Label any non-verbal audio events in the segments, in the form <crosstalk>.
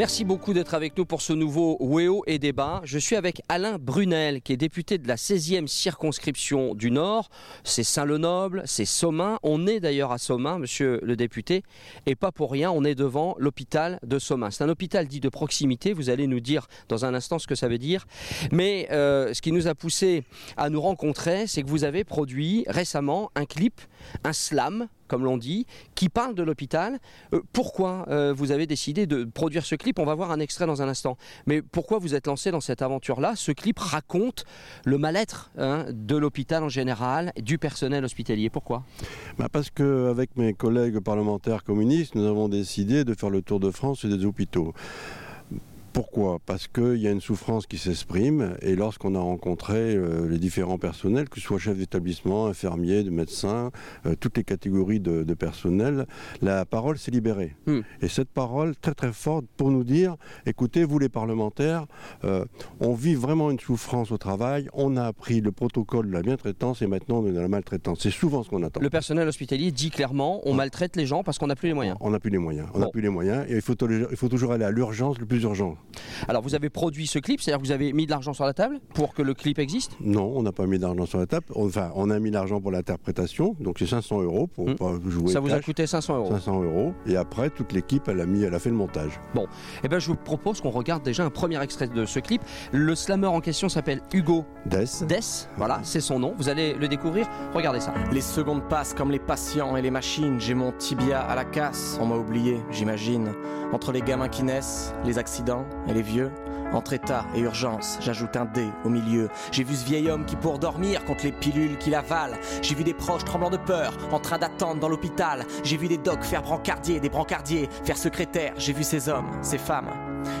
Merci beaucoup d'être avec nous pour ce nouveau WEO et débat. Je suis avec Alain Brunel, qui est député de la 16e circonscription du Nord. C'est Saint-Lenoble, c'est Somain. On est d'ailleurs à Somain, monsieur le député. Et pas pour rien, on est devant l'hôpital de Somain. C'est un hôpital dit de proximité. Vous allez nous dire dans un instant ce que ça veut dire. Mais euh, ce qui nous a poussé à nous rencontrer, c'est que vous avez produit récemment un clip, un slam, comme l'on dit, qui parle de l'hôpital. Euh, pourquoi euh, vous avez décidé de produire ce clip? On va voir un extrait dans un instant. Mais pourquoi vous êtes lancé dans cette aventure-là? Ce clip raconte le mal-être hein, de l'hôpital en général, du personnel hospitalier. Pourquoi? Bah Parce qu'avec mes collègues parlementaires communistes, nous avons décidé de faire le tour de France et des hôpitaux. Pourquoi? Parce qu'il y a une souffrance qui s'exprime et lorsqu'on a rencontré euh, les différents personnels, que ce soit chefs d'établissement, infirmiers, de médecins, euh, toutes les catégories de, personnel, la parole s'est libérée. Hmm. Et cette parole très très forte pour nous dire, écoutez, vous les parlementaires, euh, on vit vraiment une souffrance au travail, on a appris le protocole de la bien-traitance et maintenant on est dans la maltraitance. C'est souvent ce qu'on attend. Le personnel hospitalier dit clairement, on maltraite les gens parce qu'on n'a plus les moyens. On n'a plus les moyens. On n'a plus les moyens et il faut, il faut toujours aller à l'urgence le plus urgent. Alors vous avez produit ce clip, c'est-à-dire que vous avez mis de l'argent sur la table pour que le clip existe? Non, on n'a pas mis d'argent sur la table. Enfin, on a mis l'argent pour l'interprétation, donc c'est 500 euros pour hmm. jouer. Ça vous a coûté 500 euros 500 euros. Et après, toute l'équipe, elle a mis, elle a fait le montage. Bon, eh ben je vous propose qu'on regarde déjà un premier extrait de ce clip. Le slammer en question s'appelle Hugo Dess. Dess, voilà, c'est son nom. Vous allez le découvrir. Regardez ça. Les secondes passent comme les patients et les machines. J'ai mon tibia à la casse. On m'a oublié, j'imagine. Entre les gamins qui naissent, les accidents et les vieux. Entre état et urgence, j'ajoute un dé au milieu. J'ai vu ce vieil homme qui pour dormir contre les pilules qu'il avale. J'ai vu des proches tremblants de peur, en train d'attendre dans l'hôpital. J'ai vu des docs faire brancardier, des brancardiers faire secrétaire. J'ai vu ces hommes, ces femmes.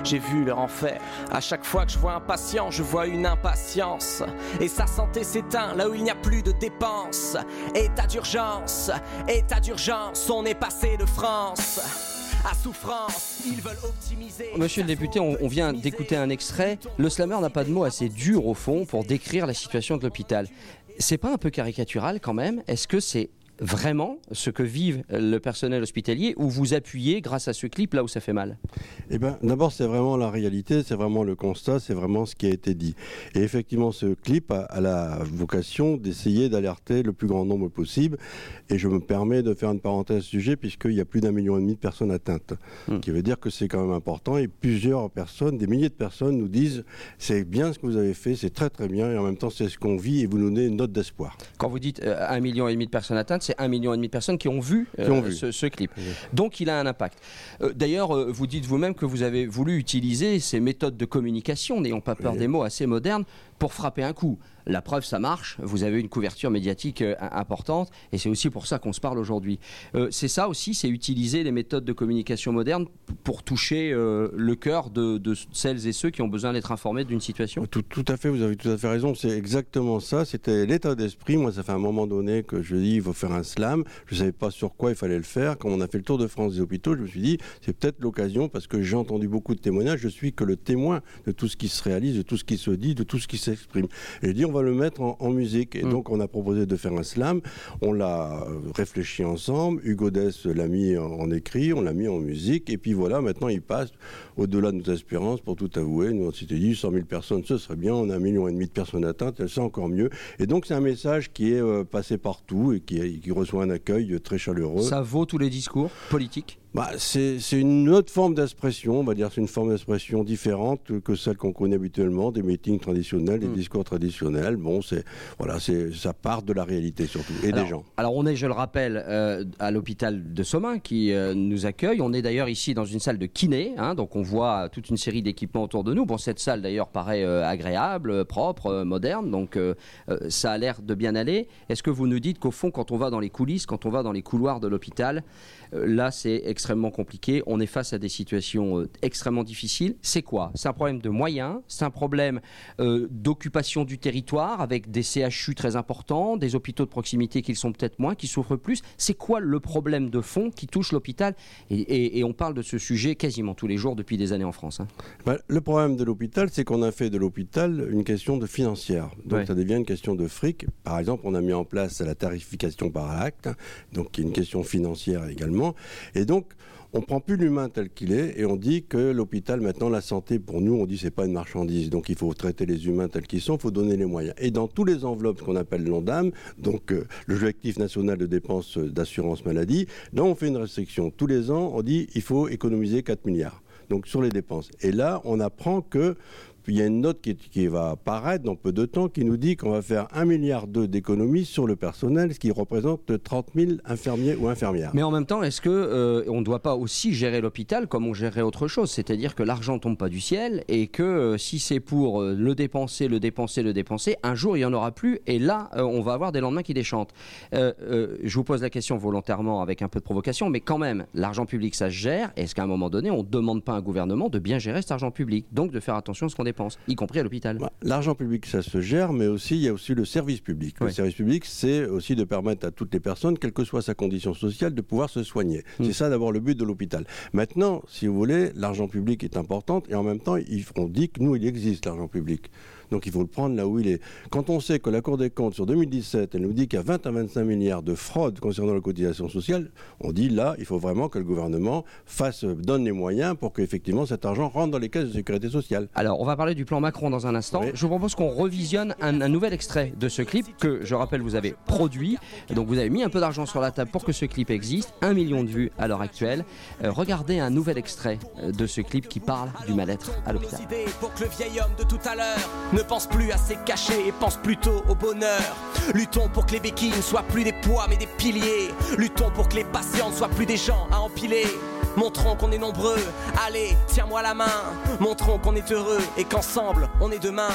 J'ai vu leur enfer. À chaque fois que je vois un patient, je vois une impatience. Et sa santé s'éteint là où il n'y a plus de dépenses. État d'urgence, état d'urgence, on est passé de France à souffrance. Ils veulent optimiser. Monsieur le député, on, vient d'écouter un extrait. Le slammer n'a pas de mots assez durs au fond pour décrire la situation de l'hôpital. C'est pas un peu caricatural quand même? Est-ce que c'est vraiment ce que vivent le personnel hospitalier ou vous appuyez grâce à ce clip là où ça fait mal? Eh bien, d'abord, c'est vraiment la réalité, c'est vraiment le constat, c'est vraiment ce qui a été dit. Et effectivement, ce clip a, la vocation d'essayer d'alerter le plus grand nombre possible. Et je me permets de faire une parenthèse à ce sujet, puisqu'il y a plus d'un million et demi de personnes atteintes, ce hmm. qui veut dire que c'est quand même important. Et plusieurs personnes, des milliers de personnes, nous disent c'est bien ce que vous avez fait, c'est très très bien, et en même temps, c'est ce qu'on vit, et vous nous donnez une note d'espoir. Quand vous dites euh, un million et demi de personnes atteintes, c'est un million et demi de personnes qui ont vu, euh, Ce, clip. Donc il a un impact. Euh, d'ailleurs, euh, vous dites vous-même que vous avez voulu utiliser ces méthodes de communication, n'ayant pas peur des mots assez modernes, pour frapper un coup. La preuve, ça marche. Vous avez une couverture médiatique euh, importante et c'est aussi pour ça qu'on se parle aujourd'hui. Euh, c'est ça aussi, c'est utiliser les méthodes de communication modernes pour toucher euh, le cœur de, celles et ceux qui ont besoin d'être informés d'une situation. Tout, à fait, vous avez tout à fait raison. C'est exactement ça. C'était l'état d'esprit. Moi, ça fait un moment donné que je dis il faut faire un slam. Je ne savais pas sur quoi il fallait le faire. Quand on a fait le tour de France des hôpitaux, je me suis dit c'est peut-être l'occasion parce que j'ai entendu beaucoup de témoignages. Je suis que le témoin de tout ce qui se réalise, de tout ce qui se dit, de tout ce qui s'exprime. Et je dis on va le mettre en, musique. Et mm. donc, on a proposé de faire un slam. On l'a euh, réfléchi ensemble. Hugo Dess l'a mis en, écrit, on l'a mis en musique. Et puis voilà, maintenant, il passe au-delà de nos espérances, pour tout avouer. Nous, on s'était dit 100 000 personnes, ce serait bien. On a un million et demi de personnes atteintes, c'est encore mieux. Et donc, c'est un message qui est euh, passé partout et qui, qui reçoit un accueil très chaleureux. Ça vaut tous les discours politiques? Bah, c'est une autre forme d'expression, on va dire, c'est une forme d'expression différente que celle qu'on connaît habituellement, des meetings traditionnels, des hmm. discours traditionnels. Bon, c'est voilà, c'est ça part de la réalité surtout et des gens. Alors on est, je le rappelle, euh, à l'hôpital de Somain qui euh, nous accueille. On est d'ailleurs ici dans une salle de kiné, hein, donc on voit toute une série d'équipements autour de nous. Bon, cette salle d'ailleurs paraît euh, agréable, propre, moderne, donc ça a l'air de bien aller. Est-ce que vous nous dites qu'au fond, quand on va dans les coulisses, quand on va dans les couloirs de l'hôpital, là c'est extrêmement compliqué. On est face à des situations euh, extrêmement difficiles. C'est quoi? C'est un problème de moyens, c'est un problème euh, d'occupation du territoire avec des CHU très importants, des hôpitaux de proximité qui sont peut-être moins, qui souffrent plus. C'est quoi le problème de fond qui touche l'hôpital? Et, on parle de ce sujet quasiment tous les jours depuis des années en France. Hein. Bah, le problème de l'hôpital, c'est qu'on a fait de l'hôpital une question de financière. Donc ça devient une question de fric. Par exemple, on a mis en place la tarification par acte, donc qui est une question financière également. Et donc, on prend plus l'humain tel qu'il est et on dit que l'hôpital, maintenant, la santé, pour nous, on dit c'est pas une marchandise. Donc il faut traiter les humains tels qu'ils sont, il faut donner les moyens. Et dans tous les enveloppes qu'on appelle l'ONDAM, donc euh, l'objectif national de dépenses d'assurance maladie, là on fait une restriction. Tous les ans, on dit il faut économiser 4 milliards. Donc sur les dépenses. Et là, on apprend que il y a une note qui, va apparaître dans peu de temps qui nous dit qu'on va faire 1,2 milliard d'économies sur le personnel, ce qui représente 30 000 infirmiers ou infirmières. Mais en même temps, est-ce qu'on euh, on ne doit pas aussi gérer l'hôpital comme on gérerait autre chose? C'est-à-dire que l'argent ne tombe pas du ciel et que euh, si c'est pour euh, le dépenser, le dépenser, le dépenser, un jour il n'y en aura plus et là on va avoir des lendemains qui déchantent. je vous pose la question volontairement avec un peu de provocation, mais quand même, l'argent public ça se gère. Est-ce qu'à un moment donné, on ne demande pas à un gouvernement de bien gérer cet argent public? Donc de faire attention à ce qu'on dépense y compris à l'hôpital. Bah, l'argent public, ça se gère, mais aussi il y a aussi le service public. Le service public, c'est aussi de permettre à toutes les personnes, quelle que soit sa condition sociale, de pouvoir se soigner. Hmm. C'est ça d'abord le but de l'hôpital. Maintenant, si vous voulez, l'argent public est important et en même temps, on dit que nous, il existe l'argent public. Donc il faut le prendre là où il est. Quand on sait que la Cour des comptes, sur 2017, elle nous dit qu'il y a 20 à 25 milliards de fraude concernant la cotisation sociale, on dit là, il faut vraiment que le gouvernement fasse, donne les moyens pour qu'effectivement cet argent rentre dans les caisses de sécurité sociale. Alors, on va parler du plan Macron dans un instant. Je vous propose qu'on revisionne un, nouvel extrait de ce clip que, je rappelle, vous avez produit. Donc, vous avez mis un peu d'argent sur la table pour que ce clip existe. Un million de vues à l'heure actuelle. Euh, regardez un nouvel extrait euh, de ce clip qui parle du mal-être à l'hôpital. Pour que le vieil homme de tout à l'heure ne pense plus à ses cachets et pense plutôt au bonheur. Luttons pour que les béquilles ne soient plus des poids mais des piliers. Luttons pour que les patients ne soient plus des gens à empiler. Montrons qu'on est nombreux, allez, tiens-moi la main. Montrons qu'on est heureux et qu'ensemble on est demain.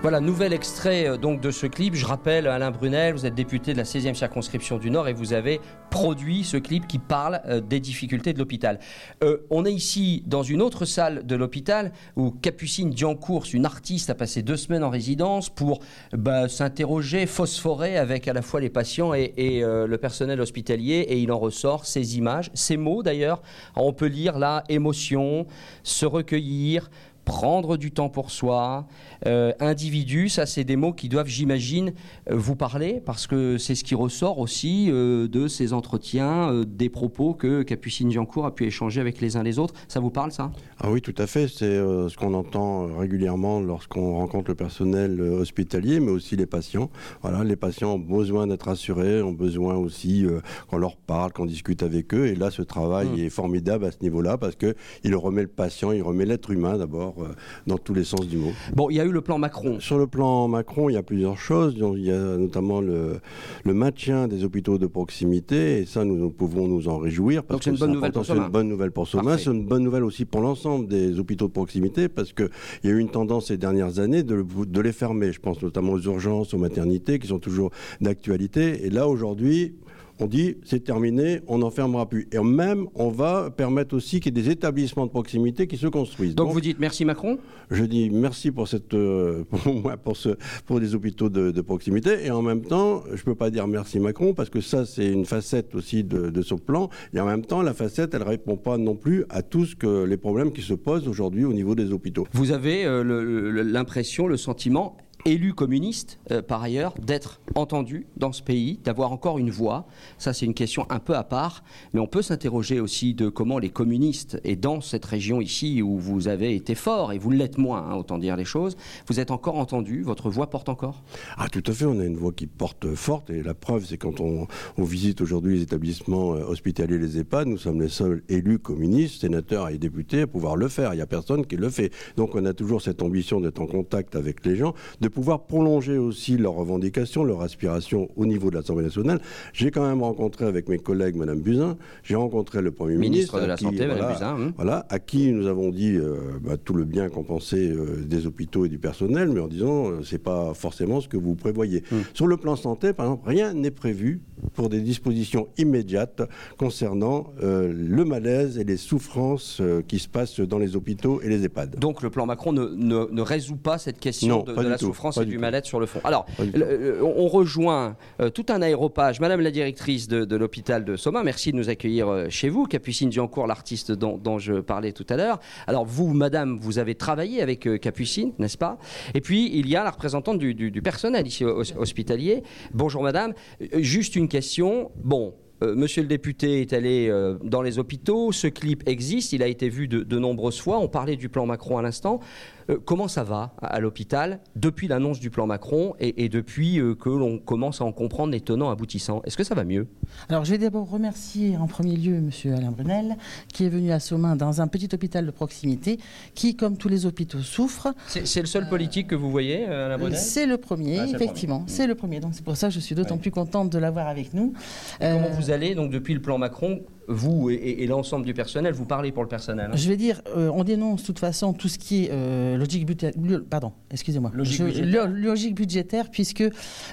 Voilà, nouvel extrait euh, donc de ce clip. Je rappelle, Alain Brunel, vous êtes député de la 16e circonscription du Nord et vous avez produit ce clip qui parle euh, des difficultés de l'hôpital. Euh, on est ici dans une autre salle de l'hôpital où Capucine Diancourt, une artiste, a passé deux semaines en résidence pour bah, s'interroger, phosphorer avec à la fois les patients et, le personnel hospitalier et il en ressort ces images, ces mots d'ailleurs. On peut lire là émotion, se recueillir, prendre du temps pour soi, euh, individu, ça c'est des mots qui doivent, j'imagine, euh, vous parler, parce que c'est ce qui ressort aussi euh, de ces entretiens, des propos que Capucine Giancourt a pu échanger avec les uns les autres. Ça vous parle ça? Ah oui, tout à fait. C'est ce qu'on entend régulièrement lorsqu'on rencontre le personnel hospitalier, mais aussi les patients. Voilà, les patients ont besoin d'être rassurés, ont besoin aussi qu'on leur parle, qu'on discute avec eux. Et là, ce travail mmh. est formidable à ce niveau-là, parce qu'il remet le patient, il remet l'être humain d'abord dans tous les sens du mot. Bon, il y a eu le plan Macron. Sur le plan Macron, il y a plusieurs choses. Il y a notamment le, le maintien des hôpitaux de proximité, et ça, nous, pouvons nous en réjouir. Parce Donc c'est une, bonne nouvelle pour C'est une bonne nouvelle pour Soma. C'est une bonne nouvelle aussi pour l'ensemble des hôpitaux de proximité, parce qu'il y a eu une tendance ces dernières années de, de les fermer. Je pense notamment aux urgences, aux maternités, qui sont toujours d'actualité. Et là, aujourd'hui, on dit c'est terminé, on n'en fermera plus. Et même, on va permettre aussi qu'il y ait des établissements de proximité qui se construisent. Donc, vous dites merci Macron? Je dis merci pour cette, euh, <laughs> pour, ce, pour des hôpitaux de, proximité. Et en même temps, je ne peux pas dire merci Macron parce que ça, c'est une facette aussi de, de, son plan. Et en même temps, la facette, elle ne répond pas non plus à tous que les problèmes qui se posent aujourd'hui au niveau des hôpitaux. Vous avez euh, l'impression, le sentiment élu communiste, euh, par ailleurs, d'être entendu dans ce pays, d'avoir encore une voix. Ça, c'est une question un peu à part, mais on peut s'interroger aussi de comment les communistes, et dans cette région ici où vous avez été fort, et vous l'êtes moins, hein, autant dire les choses, vous êtes encore entendu, votre voix porte encore? Ah, tout à fait, on a une voix qui porte forte, et la preuve, c'est quand on, visite aujourd'hui les établissements euh, hospitaliers, les EHPAD, nous sommes les seuls élus communistes, sénateurs et députés à pouvoir le faire. Il n'y a personne qui le fait. Donc on a toujours cette ambition d'être en contact avec les gens, de pouvoir prolonger aussi leurs revendications, leurs aspirations au niveau de l'Assemblée nationale. J'ai quand même rencontré avec mes collègues Mme Buzyn, j'ai rencontré le Premier ministre, de la Santé, Mme Buzyn. Hein. Voilà, à qui nous avons dit euh, bah, tout le bien qu'on pensait euh, des hôpitaux et du personnel, mais en disant euh, c'est pas forcément ce que vous prévoyez. Hum. Sur le plan santé, par exemple, rien n'est prévu pour des dispositions immédiates concernant le malaise et les souffrances qui se passent dans les hôpitaux et les EHPAD. Donc le plan Macron ne, ne, résout pas cette question de, de la souffrance Pas et du du mal-être sur le fond. Alors, le- on rejoint euh, tout un aéropage. Madame la directrice de, de l'hôpital de Somain, merci de nous accueillir euh, chez vous. Capucine Diancourt, l'artiste dont, dont je parlais tout à l'heure. Alors, vous, madame, vous avez travaillé avec euh, Capucine, n'est-ce pas? Et puis, il y a la représentante du, du- du personnel ici hospitalier. Bonjour, madame. Juste une question. Bon. Monsieur le député est allé euh, dans les hôpitaux, ce clip existe, il a été vu de, de nombreuses fois, on parlait du plan Macron à l'instant. Euh, comment ça va à, l'hôpital depuis l'annonce du plan Macron et, et depuis euh, que l'on commence à en comprendre les tenants aboutissants? Est-ce que ça va mieux? Alors, je vais d'abord remercier en premier lieu Monsieur Alain Brunel, qui est venu à Somain dans un petit hôpital de proximité, qui, comme tous les hôpitaux, souffre. C'est le seul politique que vous voyez, euh, Alain Brunel? C'est le premier, Ah, c'est le effectivement. premier. C'est le premier. Donc, c'est pour ça que je suis d'autant Ouais. plus contente de l'avoir avec nous. Et Comment Euh, vous allez donc depuis le plan Macron Vous et, et- et l'ensemble du personnel, vous parlez pour le personnel. hein Je vais dire, euh, on dénonce de toute façon tout ce qui est euh, logique budgétaire. Pardon, excusez-moi. Logique budgétaire. lo- logique budgétaire, puisque,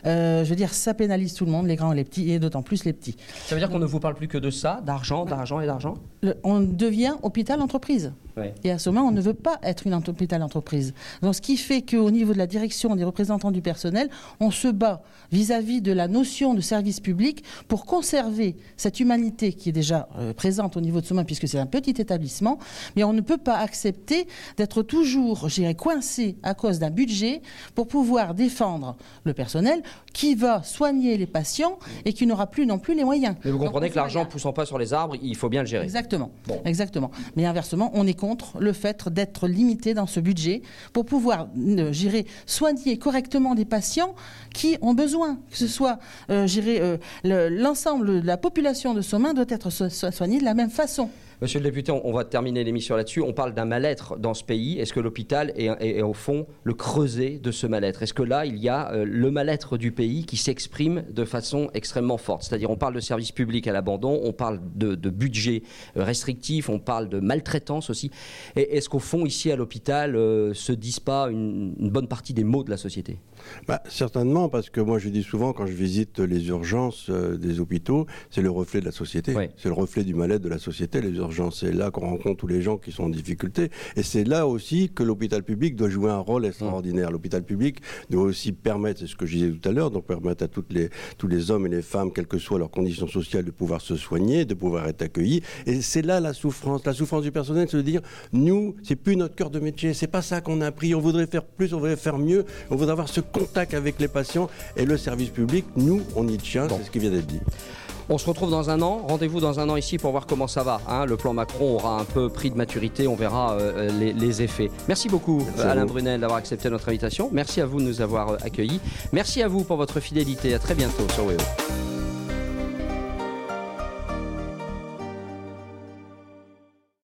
euh, je veux dire, ça pénalise tout le monde, les grands et les petits, et d'autant plus les petits. Ça veut dire qu'on ne vous parle plus que de ça, d'argent, d'argent et d'argent? Le- on devient hôpital-entreprise. Ouais. Et à ce moment, on ne veut pas être une ent- hôpital-entreprise. Donc, ce qui fait qu'au niveau de la direction des représentants du personnel, on se bat vis-à-vis de la notion de service public pour conserver cette humanité qui est déjà euh, présente au niveau de Somain, puisque c'est un petit établissement. Mais on ne peut pas accepter d'être toujours, je dirais, coincé à cause d'un budget pour pouvoir défendre le personnel qui va soigner les patients et qui n'aura plus non plus les moyens. Mais vous comprenez que l'argent la- poussant pas sur les arbres, il faut bien le gérer. Exactement. Bon. Exactement. Mais inversement, on est contre le fait d'être limité dans ce budget pour pouvoir, euh, j'irai, soigner correctement des patients qui ont besoin. Que ce soit, euh, j'irai, euh, le- l'ensemble de la population de Somain doit être so- so- soignée de la même façon. Monsieur le député, on va terminer l'émission là-dessus. On parle d'un mal-être dans ce pays. Est-ce que l'hôpital est, au fond le creuset de ce mal-être? Est-ce que là, il y a euh, le mal-être du pays qui s'exprime de façon extrêmement forte? C'est-à-dire, on parle de services publics à l'abandon, on parle de, budget euh, restrictif, on parle de maltraitance aussi. Est-ce qu'au fond, ici à l'hôpital, euh, se disent pas une bonne partie des maux de la société? Bah, certainement, parce que moi je dis souvent quand je visite les urgences euh, des hôpitaux, c'est le reflet de la société. C'est le reflet du mal-être de la société, les urgences. C'est là qu'on rencontre tous les gens qui sont en difficulté. Et c'est là aussi que l'hôpital public doit jouer un rôle extraordinaire. L'hôpital public doit aussi permettre, c'est ce que je disais tout à l'heure, donc permettre à toutes les, tous les hommes et les femmes, quelles que soient leurs conditions sociales, de pouvoir se soigner, de pouvoir être accueillis. Et c'est là la souffrance. La souffrance du personnel, c'est de dire, nous, c'est plus notre cœur de métier, c'est pas ça qu'on a appris. On voudrait faire plus, on voudrait faire mieux, on voudrait avoir ce contact avec les patients. Et le service public, nous, on y tient, Bon. c'est ce qui vient d'être dit. On se retrouve dans un an. Rendez-vous dans un an ici pour voir comment ça va. hein. Le plan Macron aura un peu pris de maturité. On verra euh, les, les effets. Merci beaucoup, Merci Alain. Brunel, d'avoir accepté notre invitation. Merci à vous de nous avoir euh, accueillis. Merci à vous pour votre fidélité. À très bientôt sur WEO.